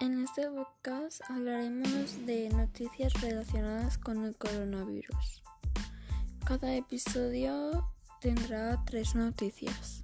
En este podcast hablaremos de noticias relacionadas con el coronavirus. Cada episodio tendrá tres noticias.